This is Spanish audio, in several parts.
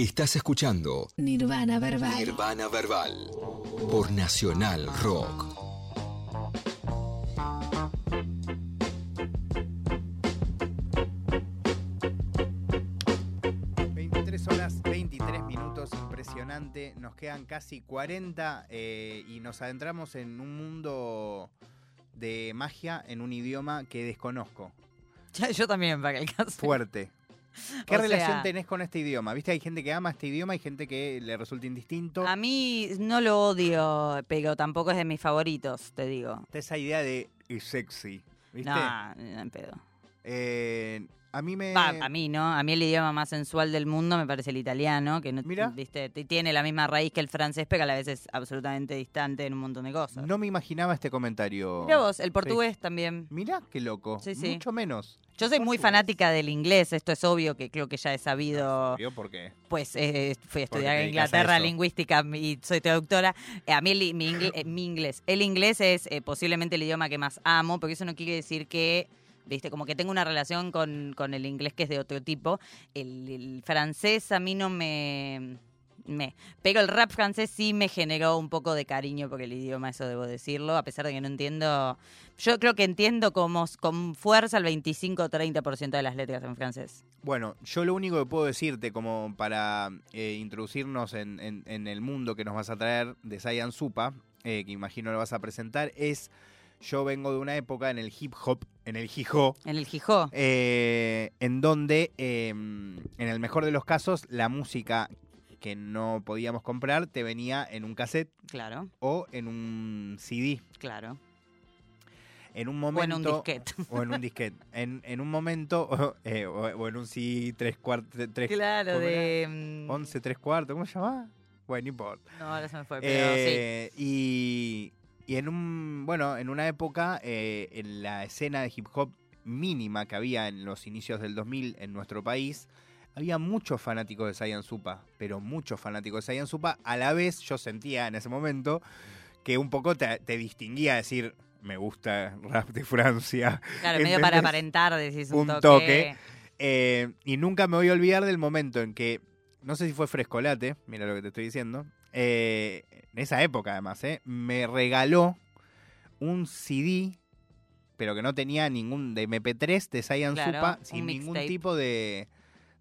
Estás escuchando Nirvana Verbal. Nirvana Verbal por Nacional Rock. ...23 horas 23 minutos, impresionante. Nos quedan casi 40 eh, y nos adentramos en un mundo de magia en un idioma que desconozco. Yo también, para el caso. Fuerte. ¿Qué O relación sea- tenés con este idioma? ¿Viste? Hay gente que ama este idioma, hay gente que le resulta indistinto. A mí no lo odio, pero tampoco es de mis favoritos, te digo. Esa idea de sexy, ¿viste? No, no en pedo. Eh, a mí me... A mí, ¿no? A mí el idioma más sensual del mundo me parece el italiano, que no, Mirá. viste, tiene la misma raíz que el francés, pero a la vez es absolutamente distante en un montón de cosas. No me imaginaba este comentario. Mirá vos, el portugués también. Mirá qué loco. Sí, sí. Mucho menos. Yo soy muy fanática del inglés, esto es obvio que creo que ya he sabido. ¿Vio por qué? Pues eh, fui a estudiar en Inglaterra lingüística y soy traductora. Eh, a mí el- mi, eh, mi inglés, el inglés es eh, posiblemente el idioma que más amo, porque eso no quiere decir que, viste, como que tengo una relación con, con el inglés que es de otro tipo. El, el francés a mí no me... Me. Pero el rap francés sí me generó un poco de cariño por el idioma, eso debo decirlo, a pesar de que no entiendo. Yo creo que entiendo como, con fuerza el 25 o 30% de las letras en francés. Bueno, yo lo único que puedo decirte como para eh, introducirnos en, en- en el mundo que nos vas a traer de Saiyan Supa, eh, que imagino lo vas a presentar, es yo vengo de una época en el hip hop, en el hijo, En el Jijó. eh, en donde eh, en el mejor de los casos la música que no podíamos comprar te venía en un cassette Claro, o en un CD. claro. En un O en momento. un disquete. O en un disquete. En, en un momento. O, eh, o- o en un CD tres cuartos. Tres, Claro, ¿cómo era? de. mm, 11 tres cuartos. ¿Cómo se llama? Bueno, no importa. No, ahora se me fue, pero sí. Eh, y, y en un. Bueno, en una época, eh, en la escena de hip hop mínima que había en los inicios del 2000 en nuestro país. Había muchos fanáticos de Saiyan Supa, pero muchos fanáticos de Saiyan Supa. A la vez, yo sentía en ese momento que un poco te, te distinguía decir, me gusta rap de Francia, Claro, medio para aparentar, decís un, Un toque. toque. Eh, y nunca me voy a olvidar del momento en que, no sé si fue Frescolate, mira lo que te estoy diciendo, eh, en esa época además, eh, me regaló un CD, pero que no tenía ningún de MP3 de Saiyan Claro, Supa, sin ningún tipo de,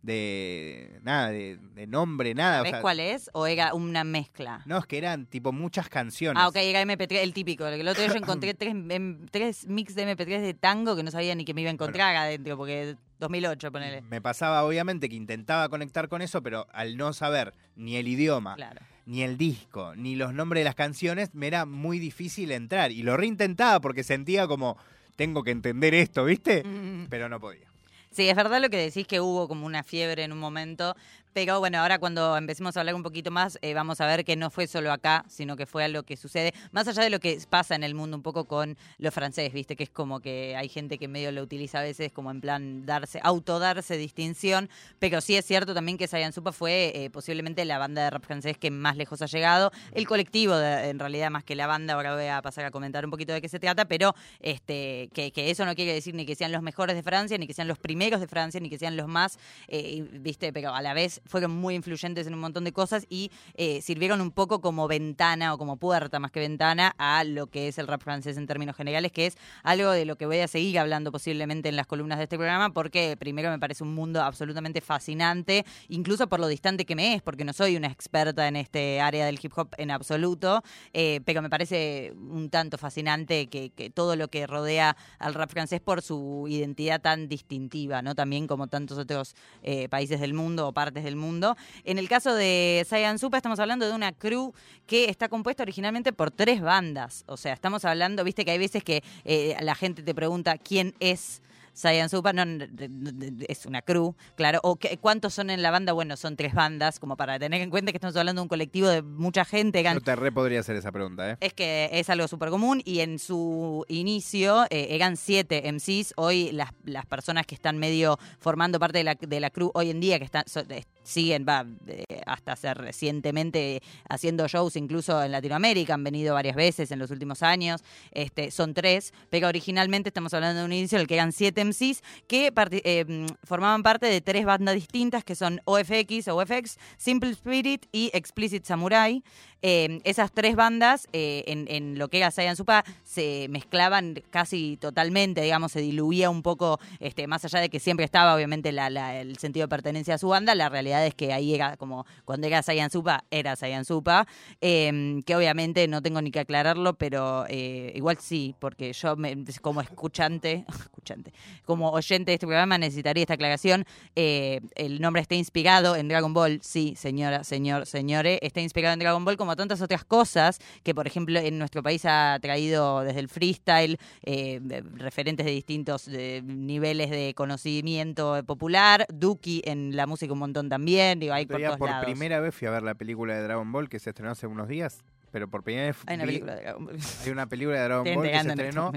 de nada, de, de nombre, nada. o ¿Ves sea, cuál es? ¿O era una mezcla? No, es que eran tipo muchas canciones. Ah, ok, era MP3, el típico. El otro día yo encontré tres, em, tres mix de MP3 de tango que no sabía ni que me iba a encontrar adentro, porque 2008, ponele. Me pasaba obviamente que intentaba conectar con eso, pero al no saber ni el idioma, Claro. ni el disco, ni los nombres de las canciones, me era muy difícil entrar. Y lo reintentaba porque sentía como, tengo que entender esto, ¿viste? Mm. Pero no podía. Sí, es verdad lo que decís que hubo como una fiebre en un momento, pero bueno, ahora cuando empecemos a hablar un poquito más, eh, vamos a ver que no fue solo acá, sino que fue algo que sucede, más allá de lo que pasa en el mundo un poco con los franceses, viste, que es como que hay gente que medio lo utiliza a veces como en plan darse, autodarse distinción, pero sí es cierto también que Saiyan Supa fue eh, posiblemente la banda de rap francés que más lejos ha llegado, el colectivo en realidad más que la banda, ahora voy a pasar a comentar un poquito de qué se trata, pero este que, que eso no quiere decir ni que sean los mejores de Francia, ni que sean los primeros de Francia, ni que sean los más, eh, viste, pero a la vez fueron muy influyentes en un montón de cosas y eh, sirvieron un poco como ventana o como puerta más que ventana a lo que es el rap francés en términos generales, que es algo de lo que voy a seguir hablando posiblemente en las columnas de este programa, porque primero me parece un mundo absolutamente fascinante, incluso por lo distante que me es, porque no soy una experta en este área del hip hop en absoluto, eh, pero me parece un tanto fascinante que, todo lo que rodea al rap francés por su identidad tan distintiva, ¿no? También como tantos otros eh, países del mundo o partes del mundo. En el caso de Saiyan Supa estamos hablando de una crew que está compuesta originalmente por tres bandas. O sea, estamos hablando, viste que hay veces que eh, la gente te pregunta quién es Saiyan Supa, no, es una crew, claro. O qué- cuántos son en la banda, bueno, son tres bandas, como para tener en cuenta que estamos hablando de un colectivo de mucha gente. eran Yo te re podría hacer esa pregunta, ¿eh? es que es algo súper común y en su inicio eh, eran siete MCs. Hoy las, las personas que están medio formando parte de la, de la crew hoy en día, que están so- eh, siguen va, eh, hasta hace recientemente haciendo shows incluso en Latinoamérica, han venido varias veces en los últimos años, este, son tres, pero originalmente estamos hablando de un inicio en el que eran siete MCs que mm, formaban parte de tres bandas distintas que son OFX OFX, Simple Spirit y Explicit Samurai. Eh, esas tres bandas eh, en, lo que era Saiyan Supa se mezclaban casi totalmente, digamos, se diluía un poco, este, más allá de que siempre estaba obviamente el sentido de pertenencia a su banda, la realidad es que ahí era como cuando era Saiyan Supa, era Saiyan Supa, eh, que obviamente no tengo ni que aclararlo, pero eh, igual sí, porque yo me- como escuchante, escuchante, como oyente de este programa necesitaría esta aclaración. Eh, el nombre está inspirado en Dragon Ball, sí, señora, señor, señores, está inspirado en Dragon Ball como tantas otras cosas que, por ejemplo, en nuestro país ha traído desde el freestyle eh, referentes de distintos eh, niveles de conocimiento popular, Duki en la música un montón también, digo, hay por Otro día, todos por lados. primera vez fui a ver la película de Dragon Ball que se estrenó hace unos días. Pero por primera vez Hay una vi- película de Dragon Ball. hay una película de Dragon Ball que se este estrenó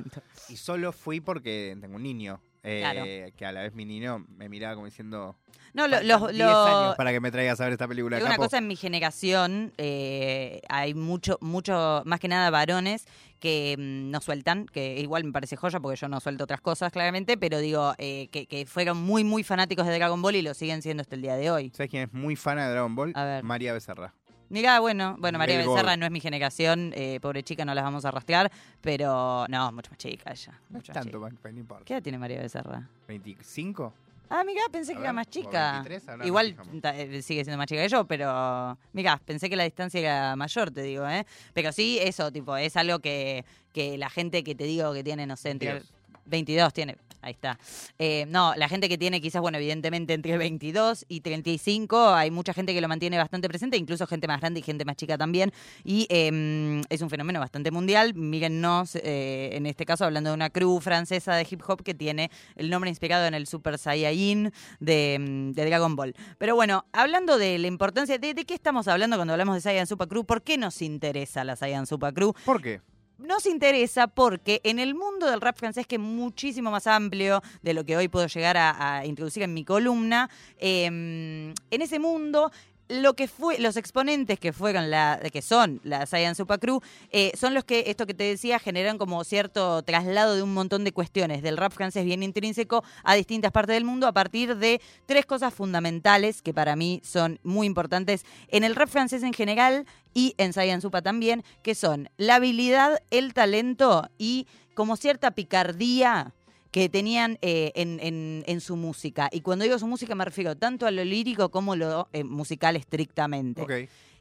y solo fui porque tengo un niño. eh, Claro. Que a la vez mi niño me miraba como diciendo. No, lo, "Faltan lo- 10 lo- años para que me traigas a ver esta película. Una capo". cosa en mi generación, eh, hay mucho, mucho, más que nada varones que mm, no sueltan, que igual me parece joya porque yo no suelto otras cosas claramente, pero digo eh, que, que fueron muy, muy fanáticos de Dragon Ball y lo siguen siendo hasta el día de hoy. ¿Sabes quién es muy fan de Dragon Ball? A ver. María Becerra. Mirá, bueno, bueno, María Becerra no es mi generación, eh, pobre chica, no las vamos a rastrear, pero no, mucho más chica ella. No es mucho más tanto, chica. man, pero no importa. ¿Qué edad tiene María Becerra? ¿25? Ah, mira, pensé A que ver, era más o chica. 23, ahora nos Igual fijamos. ta- eh, sigue siendo más chica que yo, pero mira, pensé que la distancia era mayor, te digo, ¿eh? Pero sí, eso, tipo, es algo que, que la gente que te digo que tiene, no sé, entre 22. 22 tiene, ahí está. Eh, no, la gente que tiene quizás, bueno, evidentemente entre 22 y 35, hay mucha gente que lo mantiene bastante presente, incluso gente más grande y gente más chica también. Y eh, es un fenómeno bastante mundial. Mírennos, eh, en este caso, hablando de una crew francesa de hip hop que tiene el nombre inspirado en el Super Saiyajin de, mm, de Dragon Ball. Pero bueno, hablando de la importancia, de, ¿de qué estamos hablando cuando hablamos de Saiyan Super Crew? ¿Por qué nos interesa la Saiyan Super Crew? ¿Por qué? Nos interesa porque en el mundo del rap francés, que es muchísimo más amplio de lo que hoy puedo llegar a, introducir en mi columna, eh, en ese mundo lo que fue los exponentes que fueron la que son la Saiyan Super Crew eh, son los que esto que te decía generan como cierto traslado de un montón de cuestiones del rap francés bien intrínseco a distintas partes del mundo a partir de tres cosas fundamentales que para mí son muy importantes en el rap francés en general y en Saiyan Supa también, que son la habilidad, el talento y como cierta picardía que tenían eh, en, en- su música. Y cuando digo su música me refiero tanto a lo lírico como lo eh, musical estrictamente.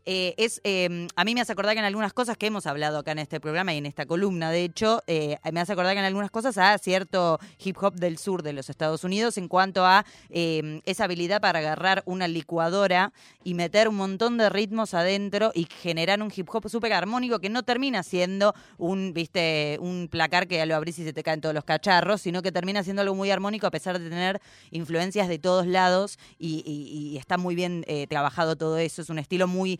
Eh, es, eh, a mí me hace acordar que en algunas cosas que hemos hablado acá en este programa y en esta columna, de hecho, eh, me hace acordar que en algunas cosas a cierto hip hop del sur de los Estados Unidos en cuanto a eh, esa habilidad para agarrar una licuadora y meter un montón de ritmos adentro y generar un hip hop súper armónico que no termina siendo un, viste, un placar que lo abrís y se te caen todos los cacharros, sino que termina siendo algo muy armónico a pesar de tener influencias de todos lados y está muy bien eh, trabajado todo eso. Es un estilo muy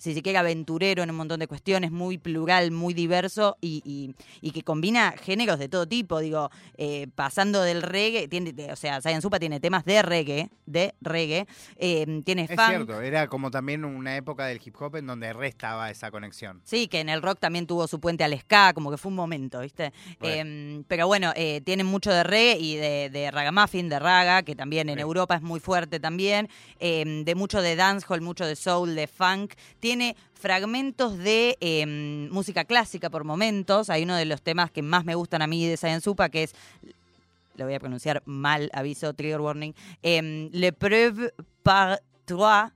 si se quiere, aventurero en un montón de cuestiones, muy plural, muy diverso y, y- y que combina géneros de todo tipo. Digo, eh, pasando del reggae, tiene, o sea, Saiyan Supa tiene temas de reggae, de reggae, eh, tiene Es funk. cierto, era como también una época del hip hop en donde restaba esa conexión. Sí, que en el rock también tuvo su puente al ska, como que fue un momento, ¿viste? Eh, pero bueno, eh, tienen mucho de reggae y de, de ragamuffin, de raga, que también en. Europa es muy fuerte también. eh, de mucho de dancehall, mucho de soul, de funk. Tiene fragmentos de eh, música clásica por momentos. Hay uno de los temas que más me gustan a mí de Saiyan Supa, que es lo voy a pronunciar mal, aviso, trigger warning. Eh, Le preuve par trois.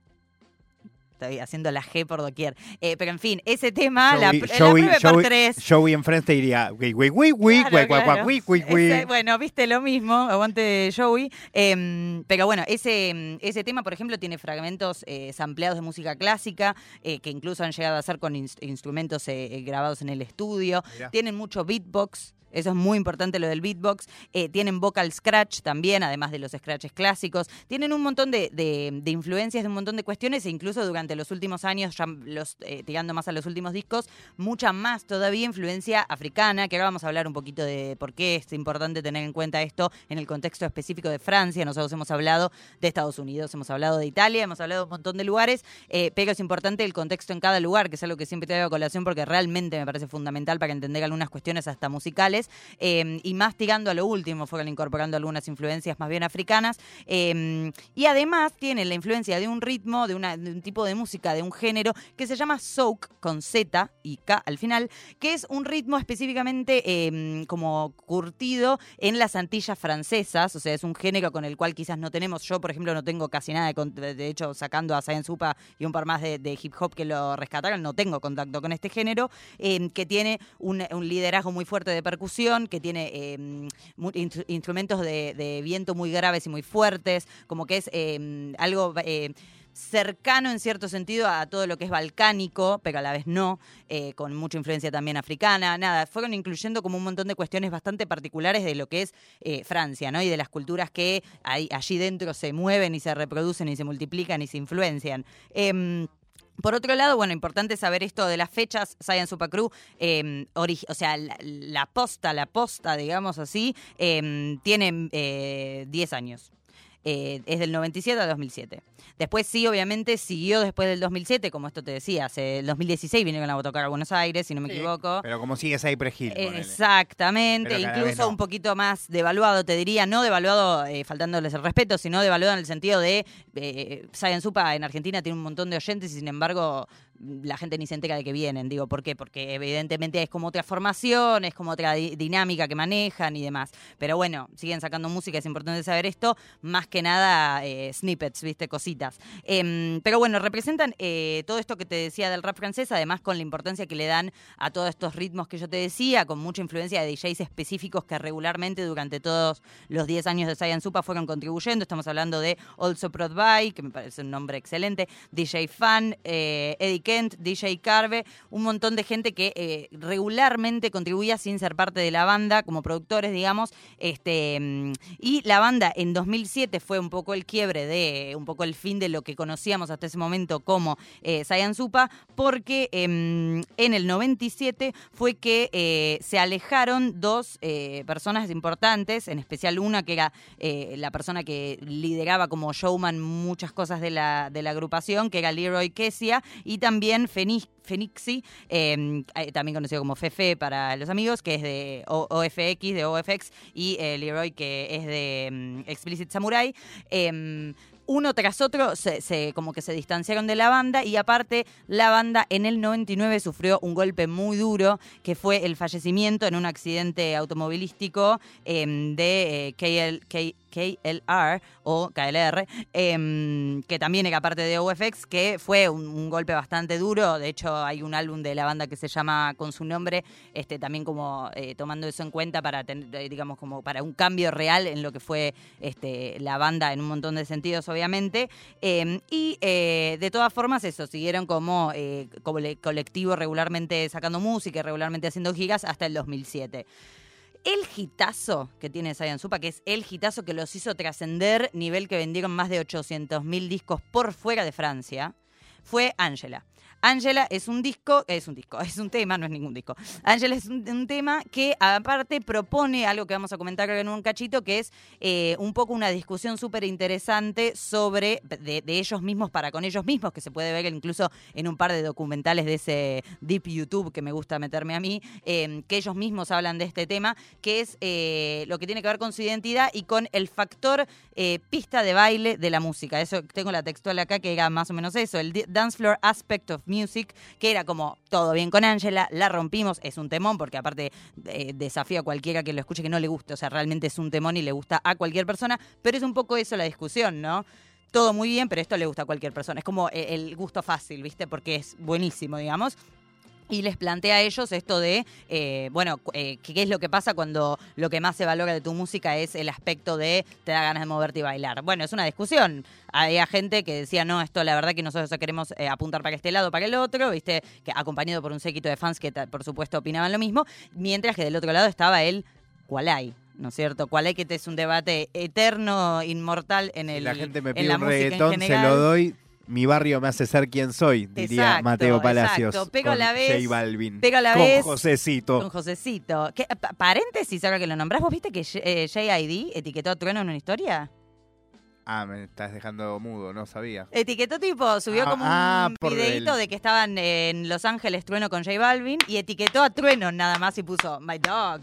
Estoy haciendo la G por doquier. Eh, pero en fin, ese tema, la, Joey- la Joey- pruebe por Joey- tres. Joey en diría, "Wi, wi, wi, wi, Claro, gua, gua, gua, claro. wi, wi, wi". Ese- bueno, viste lo mismo, aguante Joey. Eh, pero bueno, ese, ese tema, por ejemplo, tiene fragmentos eh, sampleados de música clásica, eh, que incluso han llegado a ser con ins- instrumentos eh, grabados en el estudio. Mirá. Tienen mucho beatbox. Eso es muy importante lo del beatbox. Eh, tienen vocal scratch también, además de los scratches clásicos. Tienen un montón de, de- influencias de un montón de cuestiones e incluso durante los últimos años, ya los, eh, tirando más a los últimos discos, mucha más todavía influencia africana, que ahora vamos a hablar un poquito de por qué es importante tener en cuenta esto en el contexto específico de Francia. Nosotros hemos hablado de Estados Unidos, hemos hablado de Italia, hemos hablado de un montón de lugares, eh, pero es importante el contexto en cada lugar, que es algo que siempre traigo a colación porque realmente me parece fundamental para entender algunas cuestiones hasta musicales. Eh, y más tirando a lo último, fueron incorporando algunas influencias más bien africanas. eh, y además tiene la influencia de un ritmo, de, una- un tipo de música, de un género que se llama souk con Z y K al final, que es un ritmo específicamente eh, como curtido en las Antillas francesas, o sea, es un género con el cual quizás no tenemos, yo por ejemplo no tengo casi nada, de, de hecho sacando a Science Supa y un par más de, hip hop que lo rescataron, no tengo contacto con este género, que tiene un, un liderazgo muy fuerte de percusión, que tiene eh, instrumentos de, viento muy graves y muy fuertes, como que es eh, algo... eh, cercano en cierto sentido a todo lo que es balcánico, pero a la vez no, con mucha influencia también africana, nada, fueron incluyendo como un montón de cuestiones bastante particulares de lo que es Francia, ¿no? Y de las culturas que allí dentro se mueven y se reproducen y se multiplican y se influencian. Em, por otro lado, bueno, importante saber esto de las fechas. Science Super Crew, eh, ori- o sea, la, posta, la posta, digamos así, eh, tiene eh, 10 años. Eh, es del 97 al 2007. Después sí, obviamente, siguió después del 2007, como esto te decía, hace el 2016 vinieron a Botocar a Buenos Aires, si no me Sí, equivoco. Pero como sigue Cypress Hill. Exactamente, incluso no. un poquito más devaluado, te diría, no devaluado eh, faltándoles el respeto, sino devaluado en el sentido de eh, Science Supa en Argentina tiene un montón de oyentes y sin embargo la gente ni se entera de que vienen. Digo, ¿por qué? Porque evidentemente es como otra formación, es como otra di- dinámica que manejan y demás. Pero bueno, siguen sacando música, es importante saber esto, más que nada eh, snippets, ¿viste? Cositas. Em, pero bueno, representan eh, todo esto que te decía del rap francés, además con la importancia que le dan a todos estos ritmos que yo te decía, con mucha influencia de DJs específicos que regularmente durante todos los 10 años de Science Supa fueron contribuyendo. Estamos hablando de Also Prod By, que me parece un nombre excelente, DJ Fan, eh, Eddie Kent, DJ Carve, un montón de gente que eh, regularmente contribuía sin ser parte de la banda, como productores, digamos. Este, mm, y la banda en 2007 fue un poco el quiebre de, un poco el fin de lo que conocíamos hasta ese momento como eh, Supa, porque em, en el 97 fue que eh, se alejaron dos eh, personas importantes, en especial una que era la persona que lideraba como showman muchas cosas de la, de la agrupación, que era Leroy Kesia, y también Feni- Fenixi, eh, eh, también conocido como Fefe para los amigos, que es de OFX, de OFX, y eh, Leroy, que es de mm, Explicit Samurai. Em, uno tras otro se, se- como que se distanciaron de la banda y aparte la banda en el 99 sufrió un golpe muy duro que fue el fallecimiento en un accidente automovilístico em, de eh, KL, K- KLR o KLR, em, que también era parte de OFX, que fue un, golpe bastante duro. De hecho, hay un álbum de la banda que se llama con su nombre, este, también como eh, tomando eso en cuenta para tener, eh, digamos, como para un cambio real en lo que fue este, la banda en un montón de sentidos, obviamente. Eh, y eh, de todas formas, eso, siguieron como, como le- colectivo regularmente sacando música regularmente haciendo gigas hasta el 2007 el hitazo que tiene Saiyan Supa, que es el hitazo que los hizo trascender, nivel que vendieron más de 800.000 discos por fuera de Francia, fue Angela. Angela es un disco, es un disco, es un tema, no es ningún disco. Angela es un, tema que aparte propone algo que vamos a comentar en un cachito, que es eh, un poco una discusión súper interesante sobre de, de ellos mismos para con ellos mismos, que se puede ver incluso en un par de documentales de ese Deep YouTube que me gusta meterme a mí, eh, que ellos mismos hablan de este tema, que es eh, lo que tiene que ver con su identidad y con el factor eh, pista de baile de la música. Eso tengo la textual acá que era más o menos eso, el dance floor aspect of music, que era como todo bien con Angela, la rompimos, es un temón, porque aparte eh, desafío a cualquiera que lo escuche que no le guste, o sea, realmente es un temón y le gusta a cualquier persona, pero es un poco eso la discusión, ¿no? Todo muy bien, pero esto le gusta a cualquier persona. Es como eh, el gusto fácil, ¿viste? Porque es buenísimo, digamos. Y les plantea a ellos esto de, eh, bueno, eh, ¿qué es lo que pasa cuando lo que más se valora de tu música es el aspecto de te da ganas de moverte y bailar? Bueno, es una discusión. Había gente que decía, no, esto la verdad que nosotros queremos eh, apuntar para este lado, para el otro, ¿viste? Que acompañado por un séquito de fans que, por supuesto, opinaban lo mismo, mientras que del otro lado estaba el Kualai. ¿No es cierto? Kualai, que este es un debate eterno, inmortal en el. la gente me pide un reggaetón, se lo doy. Mi barrio me hace ser quien soy, diría Exacto, Mateo Palacios. exacto. Pero a con la vez- J Balvin. la con vez- Josecito. Con Josecito. ¿Qué, pa- paréntesis, ahora que lo nombrás, ¿vos viste que eh, JID etiquetó a Trueno en una historia? Ah, me estás dejando mudo, no sabía. Etiquetó tipo, subió Ah, como un ah, videito el- de que estaban en Los Ángeles Trueno con J Balvin y etiquetó a Trueno nada más y puso My Dog.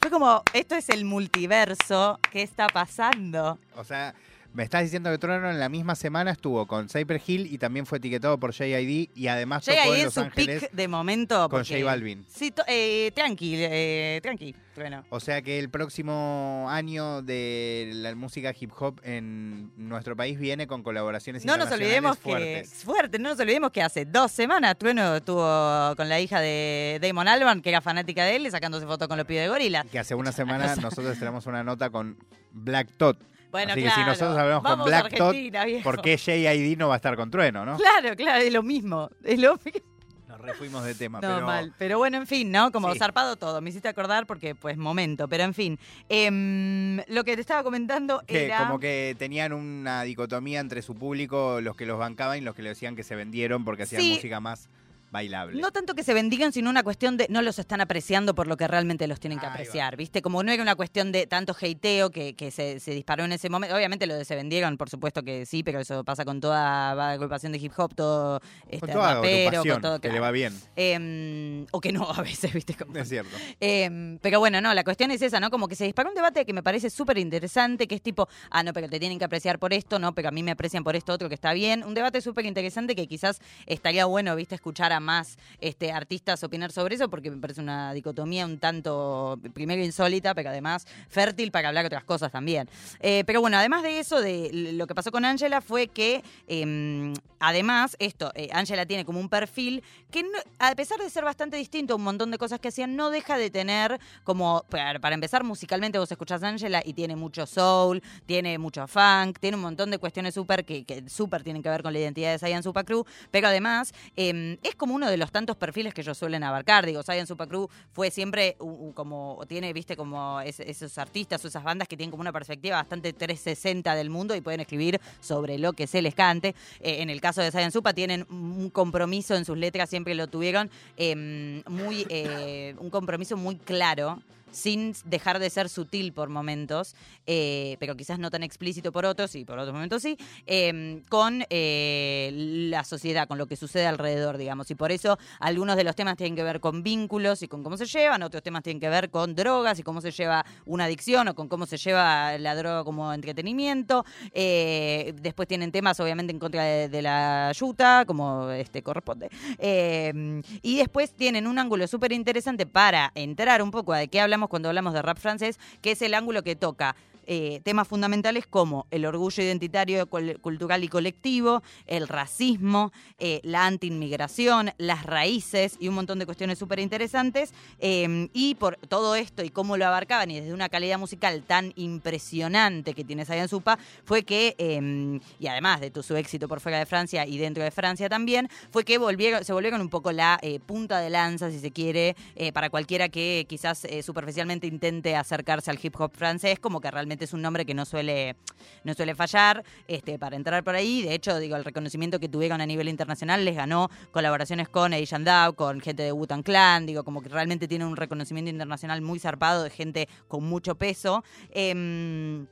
Fue como, esto es el multiverso, ¿qué está pasando? O sea, me estás diciendo que Trueno en la misma semana estuvo con Cypress Hill y también fue etiquetado por JID y además tocó ahí en Los su Ángeles pick de momento. con porque- J Balvin. Sí, to- eh, tranqui, eh, tranqui, Trueno. O sea que el próximo año de la música hip hop en nuestro país viene con colaboraciones No nos olvidemos internacionales que fuertes. fuerte, no nos olvidemos que hace dos semanas Trueno estuvo con la hija de Damon Albarn, que era fanática de él, y sacándose fotos con los pibes de gorila. Que hace una semana nosotros tenemos una nota con Black Tot. Bueno, Así que claro. si nosotros hablamos con Vamos, Black Tot. ¿Por qué JID no va a estar con Trueno, no? Claro, claro, es lo mismo. Es lo mismo. Nos refuimos de tema, No, pero mal. Pero bueno, en fin, ¿no? Como Sí. zarpado todo. Me hiciste acordar porque, pues, momento. Pero en fin. Em, lo que te estaba comentando que era. como que tenían una dicotomía entre su público, los que los bancaban y los que le decían que se vendieron porque hacían Sí. música más bailable. No tanto que se bendigan, sino una cuestión de no los están apreciando por lo que realmente los tienen que Ahí va. apreciar, ¿viste? Como no era una cuestión de tanto hateo que, que se, se disparó en ese momento. Obviamente lo de se vendieron, por supuesto que sí, pero eso pasa con toda agrupación de hip hop, todo este, con toda rapero, con todo. que le va bien, Em, o que no, a veces, ¿viste? Como- es cierto. Em, pero bueno, no, la cuestión es esa, ¿no? Como que se disparó un debate que me parece súper interesante, que es tipo, ah, no, pero te tienen que apreciar por esto, no, pero a mí me aprecian por esto otro que está bien. Un debate súper interesante que quizás estaría bueno, viste, escuchar a más este, artistas opinar sobre eso, porque me parece una dicotomía un tanto, primero insólita, pero además fértil para hablar otras cosas también. Eh, pero bueno, además de eso, de lo que pasó con Angela fue que, em, además, esto, eh, Angela tiene como un perfil que, a pesar de ser bastante distinto a un montón de cosas que hacían, no deja de tener como, para, empezar, musicalmente vos escuchás a Angela y tiene mucho soul, tiene mucho funk, tiene un montón de cuestiones súper que, que súper tienen que ver con la identidad de Saiyan Super Crew, pero además em, es como uno de los tantos perfiles que ellos suelen abarcar. Digo, Saiyan Super Crew fue siempre como, tiene, viste, como es- esos artistas o esas bandas que tienen como una perspectiva bastante 360 del mundo y pueden escribir sobre lo que se les cante. Eh, en el caso de Saiyan Supa tienen un compromiso en sus letras, siempre lo tuvieron, em, muy, eh, un compromiso muy claro sin dejar de ser sutil por momentos, eh, pero quizás no tan explícito por otros, y por otros momentos sí, eh, con eh, la sociedad, con lo que sucede alrededor, digamos. Y por eso algunos de los temas tienen que ver con vínculos y con cómo se llevan, otros temas tienen que ver con drogas y cómo se lleva una adicción o con cómo se lleva la droga como entretenimiento. Eh, después tienen temas, obviamente, en contra de, la yuta, como este corresponde. Eh, y después tienen un ángulo súper interesante para entrar un poco a de qué hablamos cuando hablamos de rap francés, que es el ángulo que toca eh, temas fundamentales como el orgullo identitario, cultural y colectivo, el racismo, eh, la antiinmigración, las raíces y un montón de cuestiones súper interesantes. Eh, y por todo esto y cómo lo abarcaban y desde una calidad musical tan impresionante que tiene Sayan Supa, fue que, eh, y además de tu, su éxito por fuera de Francia y dentro de Francia también, fue que se volvieron un poco la eh, punta de lanza, si se quiere, eh, para cualquiera que quizás superficialmente intente acercarse al hip hop francés, como que realmente es un nombre que no suele, no suele fallar este, para entrar por ahí. De hecho, digo, el reconocimiento que tuvieron a nivel internacional les ganó colaboraciones con Eddie Shandau, con gente de Wu-Tang Clan, digo, como que realmente tiene un reconocimiento internacional muy zarpado de gente con mucho peso. Em,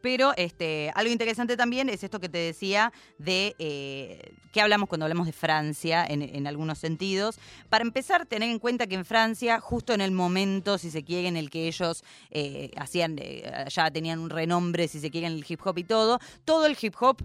pero este, algo interesante también es esto que te decía de eh, qué hablamos cuando hablamos de Francia en, algunos sentidos. Para empezar, tener en cuenta que en Francia, justo en el momento, si se quiere, en el que ellos eh, hacían, eh, ya tenían un renombre, si se quiere, en el hip hop y todo, todo el hip hop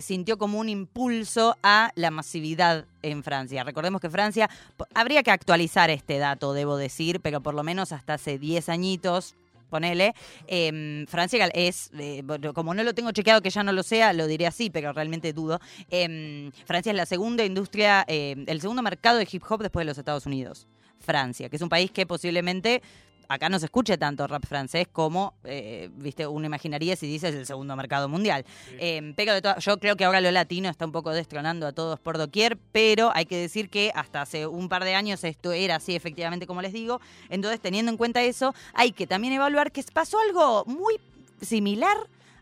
sintió como un impulso a la masividad en Francia. Recordemos que Francia, habría que actualizar este dato, debo decir, pero por lo menos hasta hace 10 añitos, ponele, eh, Francia es, eh, como no lo tengo chequeado que ya no lo sea, lo diré así, pero realmente dudo. eh, Francia es la segunda industria, eh, el segundo mercado de hip hop después de los Estados Unidos. Francia, que es un país que posiblemente acá no se escuche tanto rap francés como, eh, viste, uno imaginaría si dices el segundo mercado mundial. Eh, pero de yo creo que ahora lo latino está un poco destronando a todos por doquier, pero hay que decir que hasta hace un par de años esto era así, efectivamente, como les digo. Entonces, teniendo en cuenta eso, hay que también evaluar que pasó algo muy similar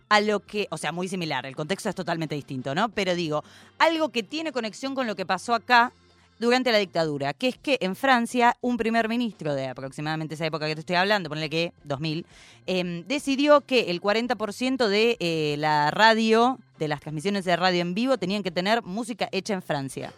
a lo que, o sea, muy similar, el contexto es totalmente distinto, ¿no? Pero digo, algo que tiene conexión con lo que pasó acá durante la dictadura, que es que en Francia un primer ministro de aproximadamente esa época que te estoy hablando, ponle que 2000, em, decidió que el 40% de eh, la radio, de las transmisiones de radio en vivo, tenían que tener música hecha en Francia.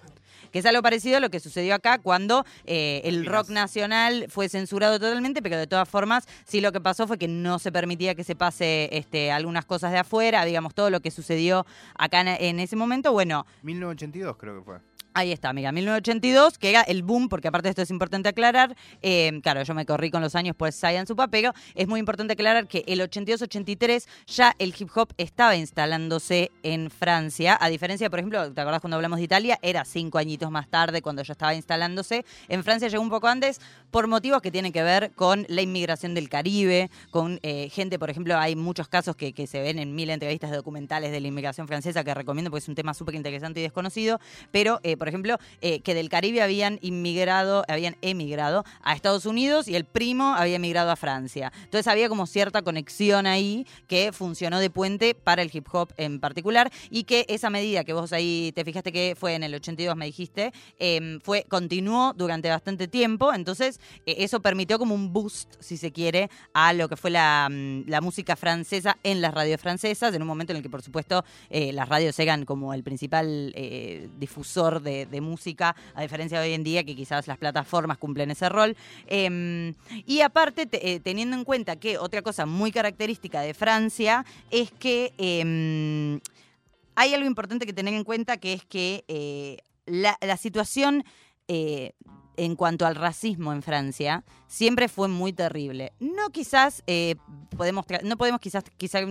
que es algo parecido a lo que sucedió acá cuando eh, el rock nacional fue censurado totalmente, pero de todas formas, sí lo que pasó fue que no se permitía que se pase este, algunas cosas de afuera, digamos, todo lo que sucedió acá en, en ese momento, bueno, 1982 creo que fue. Ahí está, amiga, 1982, que era el boom, porque aparte de esto es importante aclarar, eh, claro, yo me corrí con los años por Science Supa, pero es muy importante aclarar que el 82-83 ya el hip hop estaba instalándose en Francia, a diferencia, por ejemplo, ¿te acordás cuando hablamos de Italia? Era cinco añitos más tarde cuando ya estaba instalándose. En Francia llegó un poco antes por motivos que tienen que ver con la inmigración del Caribe, con eh, gente, por ejemplo, hay muchos casos que, se ven en mil entrevistas documentales de la inmigración francesa que recomiendo porque es un tema súper interesante y desconocido, pero, eh, por ejemplo, eh, que del Caribe habían inmigrado, habían emigrado a Estados Unidos y el primo había emigrado a Francia. Entonces había como cierta conexión ahí que funcionó de puente para el hip hop en particular y que esa medida que vos ahí te fijaste que fue en el 82, me dijiste, eh, fue continuó durante bastante tiempo, entonces eh, eso permitió como un boost, si se quiere, a lo que fue la, mm, la música francesa en las radios francesas, en un momento en el que, por supuesto, eh, las radios eran como el principal difusor de, de música, a diferencia de hoy en día que quizás las plataformas cumplen ese rol. Eh, y aparte, te- eh, teniendo en cuenta que otra cosa muy característica de Francia es que eh, hay algo importante que tener en cuenta que es que eh, la, la situación eh, en cuanto al racismo en Francia siempre fue muy terrible. No quizás eh, podemos no podemos quizás, quizás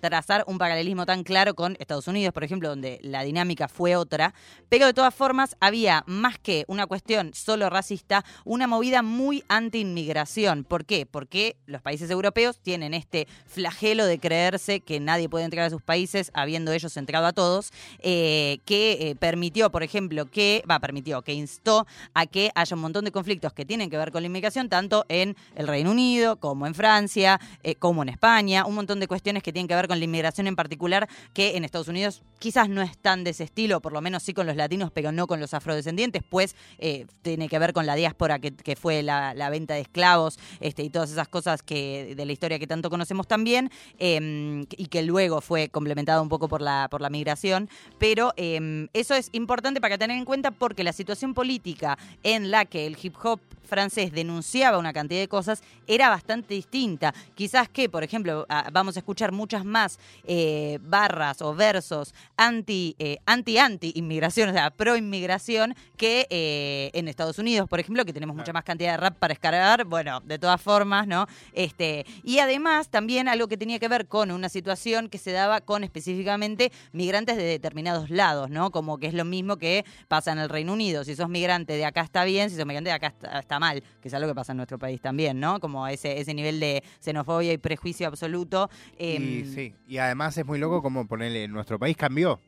trazar un paralelismo tan claro con Estados Unidos, por ejemplo, donde la dinámica fue otra, pero de todas formas había más que una cuestión solo racista, una movida muy anti-inmigración. ¿Por qué? Porque los países europeos tienen este flagelo de creerse que nadie puede entrar a sus países habiendo ellos entrado a todos, eh, que eh, permitió, por ejemplo, que, va, permitió, que instó a que haya un montón de conflictos que tienen que ver con la inmigración, tanto en el Reino Unido como en Francia, eh, como en España, un montón de cuestiones que tienen que ver con la inmigración en particular, que en Estados Unidos quizás no es tan de ese estilo, por lo menos sí con los latinos, pero no con los afrodescendientes, pues eh, tiene que ver con la diáspora que, fue la, venta de esclavos este, y todas esas cosas que de la historia que tanto conocemos también, eh, y que luego fue complementado un poco por la, por la migración, pero eh, eso es importante para tener en cuenta porque la situación política en la que el hip hop francés denunciaba una cantidad de cosas era bastante distinta. Quizás que, por ejemplo, ah, vamos a escuchar muchas más eh, barras o versos anti, eh, anti, anti inmigración, o sea, pro inmigración, que eh, en Estados Unidos, por ejemplo, que tenemos mucha más cantidad de rap para descargar. Bueno, de todas formas, ¿no? Este, y además también algo que tenía que ver con una situación que se daba con específicamente migrantes de determinados lados, ¿no? Como que es lo mismo que pasa en el Reino Unido. Si sos migrante de acá está bien, si sos migrante de acá está, está mal, que es algo que pasa en nuestro país también, ¿no? Como ese, ese nivel de xenofobia y prejuicio absoluto. Y Em, sí, y además es muy loco como ponerle, nuestro país cambió.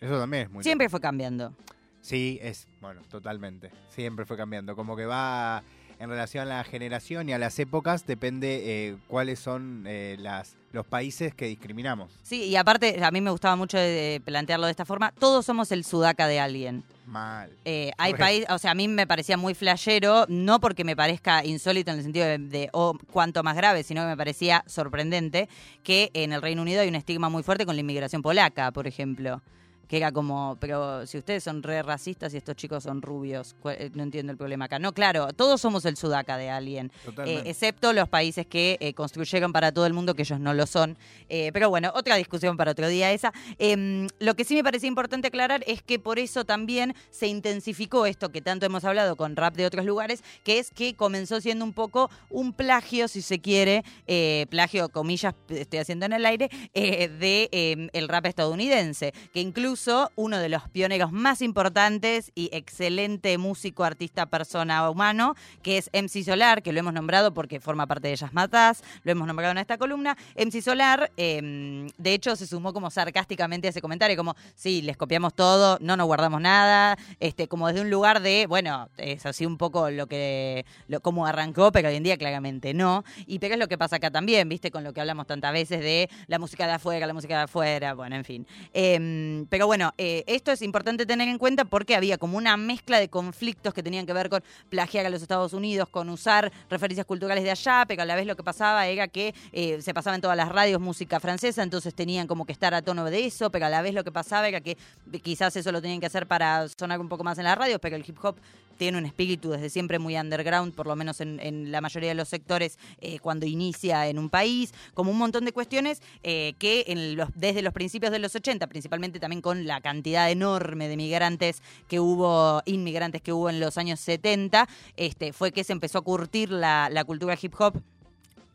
Eso también es muy Siempre fue cambiando. Sí, es, bueno, totalmente. Siempre fue cambiando. Como que va en relación a la generación y a las épocas, depende eh, cuáles son eh, las, los países que discriminamos. Sí, y aparte, a mí me gustaba mucho plantearlo de esta forma. Todos somos el sudaca de alguien. Mal. Eh, hay países, o sea, a mí me parecía muy flashero, no porque me parezca insólito en el sentido de, de, o cuanto más grave, sino que me parecía sorprendente que en el Reino Unido hay un estigma muy fuerte con la inmigración polaca, por ejemplo. Que era como, pero si ustedes son re racistas y estos chicos son rubios, ¿cuál- eh, no entiendo el problema acá. No, claro, todos somos el sudaca de alguien. Eh, excepto los países que eh, construyeron para todo el mundo, que ellos no lo son. Eh, pero bueno, otra discusión para otro día esa. Em, lo que sí me parece importante aclarar es que por eso también se intensificó esto que tanto hemos hablado con rap de otros lugares, que es que comenzó siendo un poco un plagio, si se quiere, eh, plagio, comillas, estoy haciendo en el aire, eh, de em, el rap estadounidense, que incluso uno de los pioneros más importantes y excelente músico, artista, persona humano, que es MC Solar, que lo hemos nombrado porque forma parte de Ellas Matás, lo hemos nombrado en esta columna. MC Solar, eh, de hecho, se sumó como sarcásticamente a ese comentario, como, sí, les copiamos todo, no nos guardamos nada, este, como desde un lugar de, bueno, es así un poco lo que, como arrancó, pero hoy en día claramente no. Y pero es lo que pasa acá también, viste, con lo que hablamos tantas veces de la música de afuera, la música de afuera, bueno, en fin. Eh, pero bueno, eh, esto es importante tener en cuenta porque había como una mezcla de conflictos que tenían que ver con plagiar a los Estados Unidos, con usar referencias culturales de allá, pero a la vez lo que pasaba era que eh, se pasaba en todas las radios música francesa, entonces tenían como que estar a tono de eso, pero a la vez lo que pasaba era que quizás eso lo tenían que hacer para sonar un poco más en las radios, pero el hip hop tiene un espíritu desde siempre muy underground, por lo menos en, la mayoría de los sectores eh, cuando inicia en un país, como un montón de cuestiones eh, que en los, desde los principios de los 80, principalmente también con la cantidad enorme de migrantes que hubo, inmigrantes que hubo en los años 70, este, fue que se empezó a curtir la, la cultura hip hop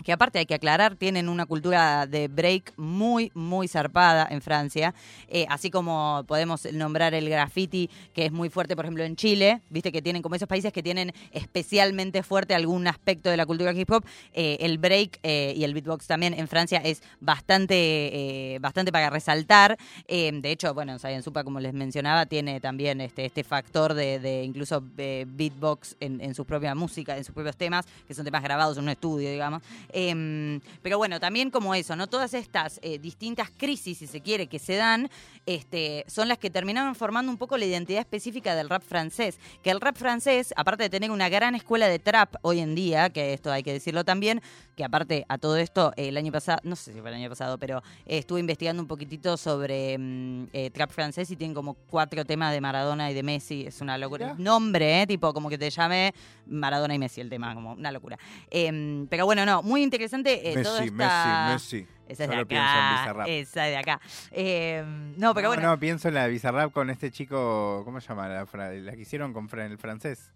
que aparte hay que aclarar, tienen una cultura de break muy, muy zarpada en Francia, eh, así como podemos nombrar el graffiti, que es muy fuerte, por ejemplo, en Chile, viste que tienen como esos países que tienen especialmente fuerte algún aspecto de la cultura hip hop, eh, el break eh, y el beatbox también en Francia es bastante, bastante para resaltar. de hecho, bueno, en Supa, como les mencionaba, tiene también este, este factor de, incluso beatbox en, en su propia música, en sus propios temas, que son temas grabados en un estudio, digamos. Em, pero bueno, también como eso, ¿no? Todas estas eh, distintas crisis, si se quiere, que se dan, este, son las que terminaron formando un poco la identidad específica del rap francés. Que el rap francés, aparte de tener una gran escuela de trap hoy en día, que esto hay que decirlo también, que aparte a todo esto, el año pasado, no sé si fue el año pasado, pero eh, estuve investigando un poquitito sobre mm, eh, trap francés y tienen como cuatro temas de Maradona y de Messi. Es una locura. Nombre, ¿eh? Tipo, como que te llame Maradona y Messi el tema, como una locura. Em, pero bueno, no, muy interesante eh, Messi, Messi, Messi. Esa es de acá. Esa de acá. no, pero bueno. No, pienso en la de Bizarrap con este chico, ¿cómo se llama? La, la que hicieron con el francés.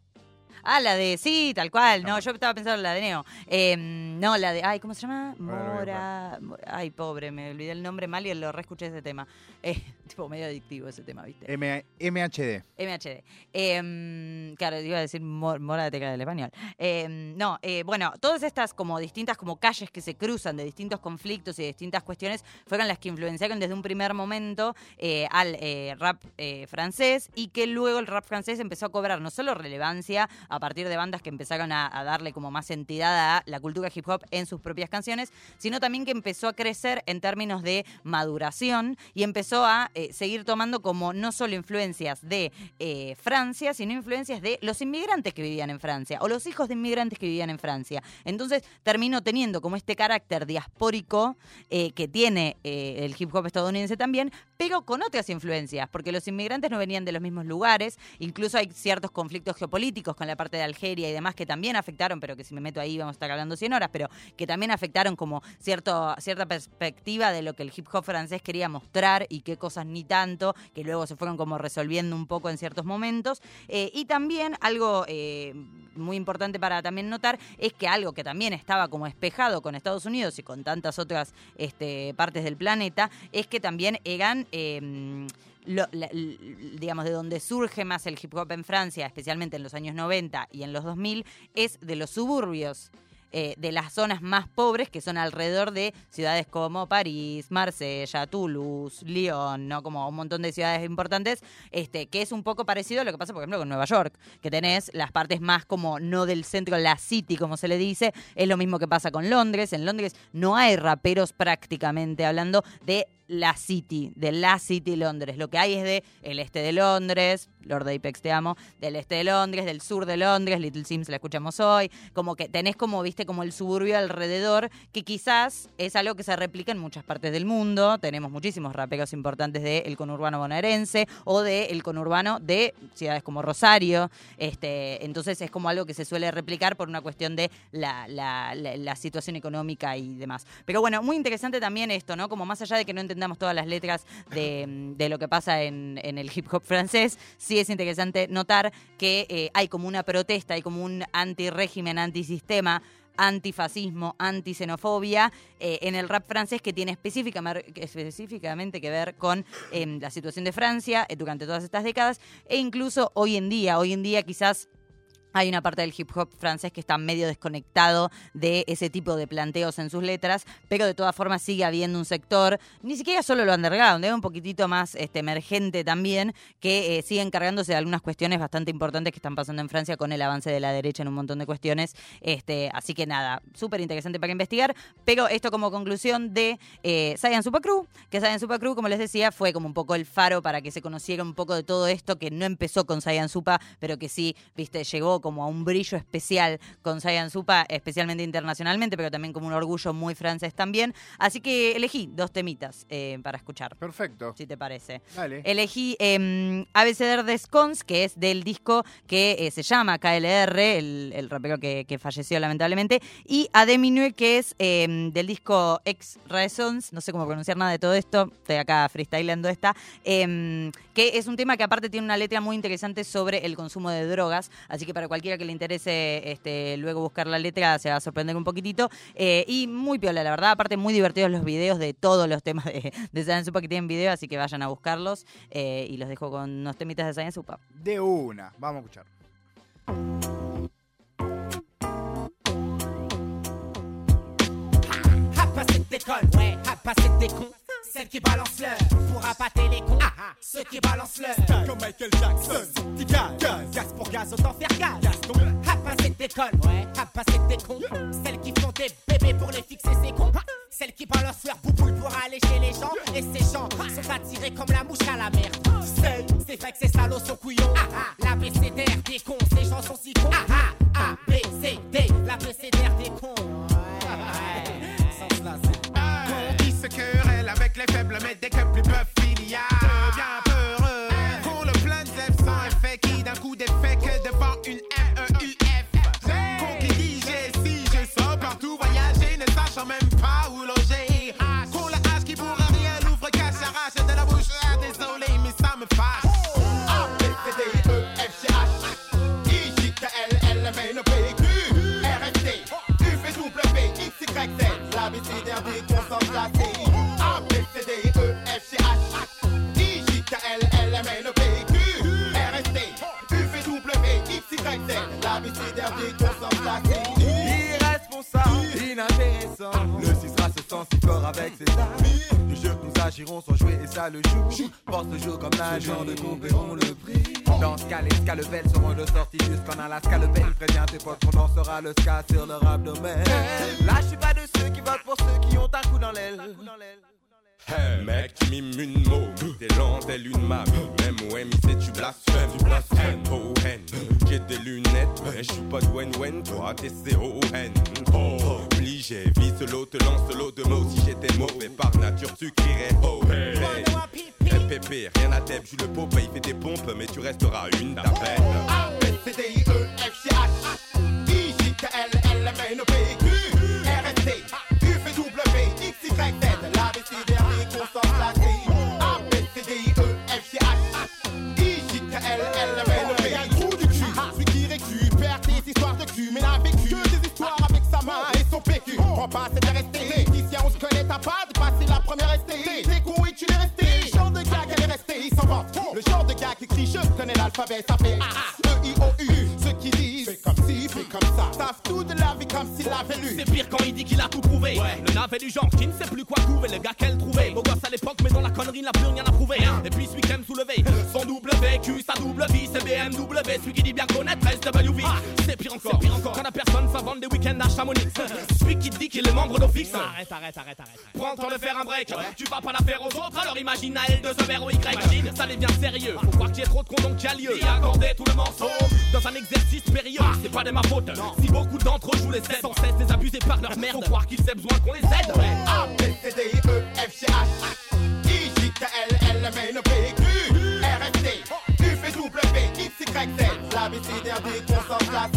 Ah, la de, sí, tal cual. No, yo estaba pensando en la de Neo. Em, no, la de, ay, ¿cómo se llama? Mora. Ay, pobre, me olvidé el nombre mal y lo reescuché ese tema. Eh, tipo medio adictivo ese tema, ¿viste? MHD. MHD. Em, claro, iba a decir Mora de Teca del Español. Em, no, eh, bueno, todas estas como distintas como calles que se cruzan de distintos conflictos y de distintas cuestiones fueron las que influenciaron desde un primer momento eh, al rap francés y que luego el rap francés empezó a cobrar no solo relevancia a partir de bandas que empezaron a, darle como más entidad a la cultura hip hop en sus propias canciones, sino también que empezó a crecer en términos de maduración y empezó a eh, seguir tomando como no solo influencias de eh, Francia, sino influencias de los inmigrantes que vivían en Francia o los hijos de inmigrantes que vivían en Francia. Entonces terminó teniendo como este carácter diaspórico eh, que tiene el hip hop estadounidense también, pero con otras influencias, porque los inmigrantes no venían de los mismos lugares, incluso hay ciertos conflictos geopolíticos con la parte de Algeria y demás que también afectaron, pero que si me meto ahí vamos a estar hablando 100 horas, pero que también afectaron como cierto, cierta perspectiva de lo que el hip hop francés quería mostrar y qué cosas ni tanto, que luego se fueron como resolviendo un poco en ciertos momentos. Eh, y también algo eh, muy importante para también notar es que algo que también estaba como espejado con Estados Unidos y con tantas otras este, partes del planeta, es que también eran... Em, digamos, de donde surge más el hip hop en Francia, especialmente en los años 90 y en los 2000, es de los suburbios. Eh, de las zonas más pobres que son alrededor de ciudades como París, Marsella, Toulouse, Lyon, ¿no? Como un montón de ciudades importantes, este, que es un poco parecido a lo que pasa, por ejemplo, con Nueva York, que tenés las partes más como no del centro, la city, como se le dice, es lo mismo que pasa con Londres. En Londres no hay raperos prácticamente hablando de la City, de la City Londres. Lo que hay es de el este de Londres, Lord Apex te amo, del este de Londres, del sur de Londres, Little Sims la escuchamos hoy, como que tenés como, viste, como el suburbio alrededor, que quizás es algo que se replica en muchas partes del mundo. Tenemos muchísimos raperos importantes del conurbano bonaerense o del conurbano de ciudades como Rosario. Este, entonces es como algo que se suele replicar por una cuestión de la, la situación económica y demás. Pero bueno, muy interesante también esto, ¿no? Como más allá de que no entendamos todas las letras de, lo que pasa en, el hip hop francés, sí es interesante notar que eh, hay como una protesta, hay como un anti-régimen, antisistema antifascismo, antisenofobia eh, en el rap francés que tiene específicamente que ver con em, la situación de Francia eh, durante todas estas décadas e incluso hoy en día, hoy en día quizás hay una parte del hip hop francés que está medio desconectado de ese tipo de planteos en sus letras, pero de todas formas sigue habiendo un sector, ni siquiera solo lo underground, es un poquitito más este, emergente también, que eh, sigue encargándose de algunas cuestiones bastante importantes que están pasando en Francia con el avance de la derecha en un montón de cuestiones. Este, así que nada, súper interesante para investigar, pero esto como conclusión de eh, Saiyan Super Crew, que Saiyan Super Crew, como les decía, fue como un poco el faro para que se conociera un poco de todo esto, que no empezó con Saiyan Supa, pero que sí, viste, llegó como a un brillo especial con Saiyan Supa, especialmente internacionalmente, pero también como un orgullo muy francés también. Así que elegí dos temitas eh, para escuchar. Perfecto. Si te parece. Dale. Elegí eh, Abeceder de Scons, que es del disco que eh, se llama KLR, el, el rapero que, que falleció lamentablemente, y Ademinue, que es em, del disco Ex Raisons, no sé cómo pronunciar nada de todo esto, estoy acá freestylando esta, em, que es un tema que aparte tiene una letra muy interesante sobre el consumo de drogas, así que para cualquiera que le interese este, luego buscar la letra se va a sorprender un poquitito, eh, y muy piola, la verdad, aparte muy divertidos los videos de todos los temas de, de Science Supa que tienen video, así que vayan a buscarlos, eh, y los dejo con unos temitas de Science Supa. De una. Vamos a escuchar. Celles qui balancent l'heure pour appâter les cons. Ceux qui balancent l'heure. Comme Michael Jackson, petit gaz, gaz, Gaz pour gaz, autant faire gaz. Gaston, à passer décolle, ouais, à passer des cons. Celles qui font des bébés pour les fixer, c'est con. Celles qui balancent leur bouboule pour aller chez les gens. Et ces gens sont attirés comme la mouche à la mer. C'est vrai que ces salauds sont couillons. La BCDR des cons, ces gens sont si cons. A, B, C, D, la BCDR des cons. Le ska sur leur abdomen. Là, je suis pas de ceux qui votent pour ceux qui ont un coup dans l'aile. Hey mec, tu mimes une mot, t'es lent telle une map. Même OM, c'est tu blasphèmes, tu blasphèmes. Oh, haine, j'ai des lunettes, mais je suis pas de Wen Wen, toi t'es C-O-N. Oh, obligé, vis l'eau, te lance l'eau de mots. Si j'étais mauvais par nature, tu crierais oh, hey. hey. Pépé, rien à tête, je le pot, il fait des pompes, mais tu resteras une tapette. L'alphabet, ça fait A, E, I, O, U. Ceux qui disent, fais comme ci, fais comme ça. Savent tout de la vie comme s'il l'avait lu. C'est pire quand il dit qu'il a tout prouvé. Le navet du genre qui ne sait plus quoi couver. Le gars qu'elle trouvait. Beau gosse à l'époque, mais dans la connerie, il n'a plus rien à prouver. Et puis celui qui aime soulever son double vécu, sa double vie, c'est BMW. Celui qui dit bien connaître SWV. C'est pire encore. pire encore. Quand des week-ends à Chamonix. Celui qui dit qu'il est membre d'office. Arrête, arrête, arrête, arrête. Prends le temps de faire un break. Tu vas pas la faire aux autres, alors imagine à L de ce au Y. Imagine, ça devient sérieux. Faut croire qu'il y ait trop de condons qui a lieu. Et accorder tout le morceau dans un exercice périlleux. C'est pas de ma faute. Si beaucoup d'entre eux jouent les aides sans cesse désabusés par leur merde. Faut croire qu'ils aient besoin qu'on les aide. A, B, C, D, I, E, F, G, H. I, J, K, L, L, M, N, O, P, Q, R, S, T, U, V, W, X, Y, Z. La, B, C, D, R, D, qu'on s'en place.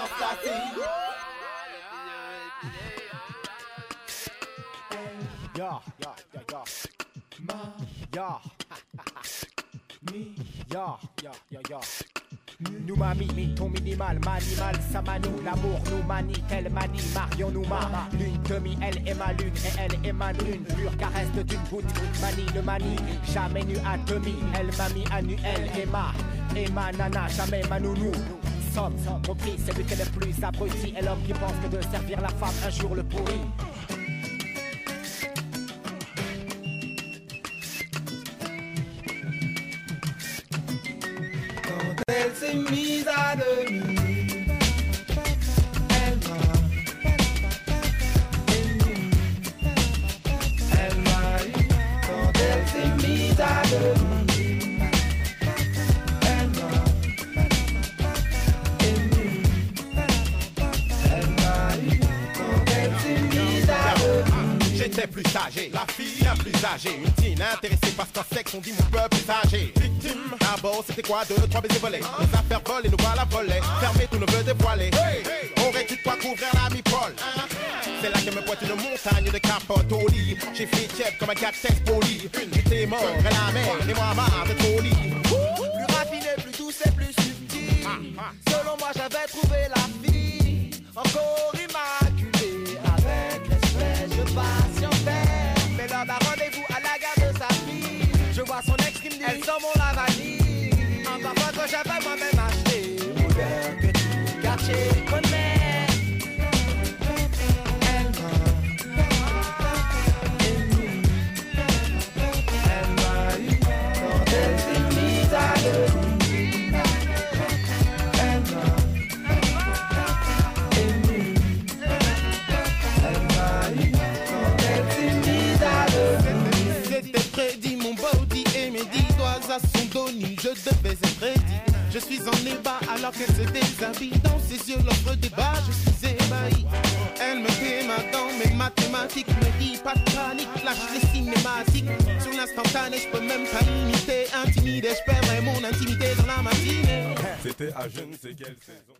Sans flatter. Ya, ya, ya, ya. Ma, ya, ya. Nous mami, ton minimal, manimal, ça L'amour nous manie, qu'elle manie, Marion nous ma Lune demi, elle est ma lune et elle est ma lune Pure caresse d'une goutte, manie le manie Jamais nu à demi, elle m'a mis à nu, elle est ma Et ma nana, jamais ma nounou Somme, compris, c'est qui est le plus abruti Et l'homme qui pense que de servir la femme un jour le pourrit t'es mort, la mer, et moi marre de trop Plus raffiné, plus douce et plus subtil. Selon moi, j'avais trouvé la fille encore immaculée avec de passion ferme. Mais lors d'un rendez-vous à la gare de sa fille, je vois son devais être ready. Je suis en ébat alors qu'elle se déshabille. Dans ses yeux l'offre débat, je suis ébahi. Elle me fait ma dans mes mathématiques Me dit pas de panique, lâche les cinématiques Sur l'instantané, je peux même pas limiter Intimidé, je perdrai mon intimité dans la matinée. C'était à je ne sais quelle saison?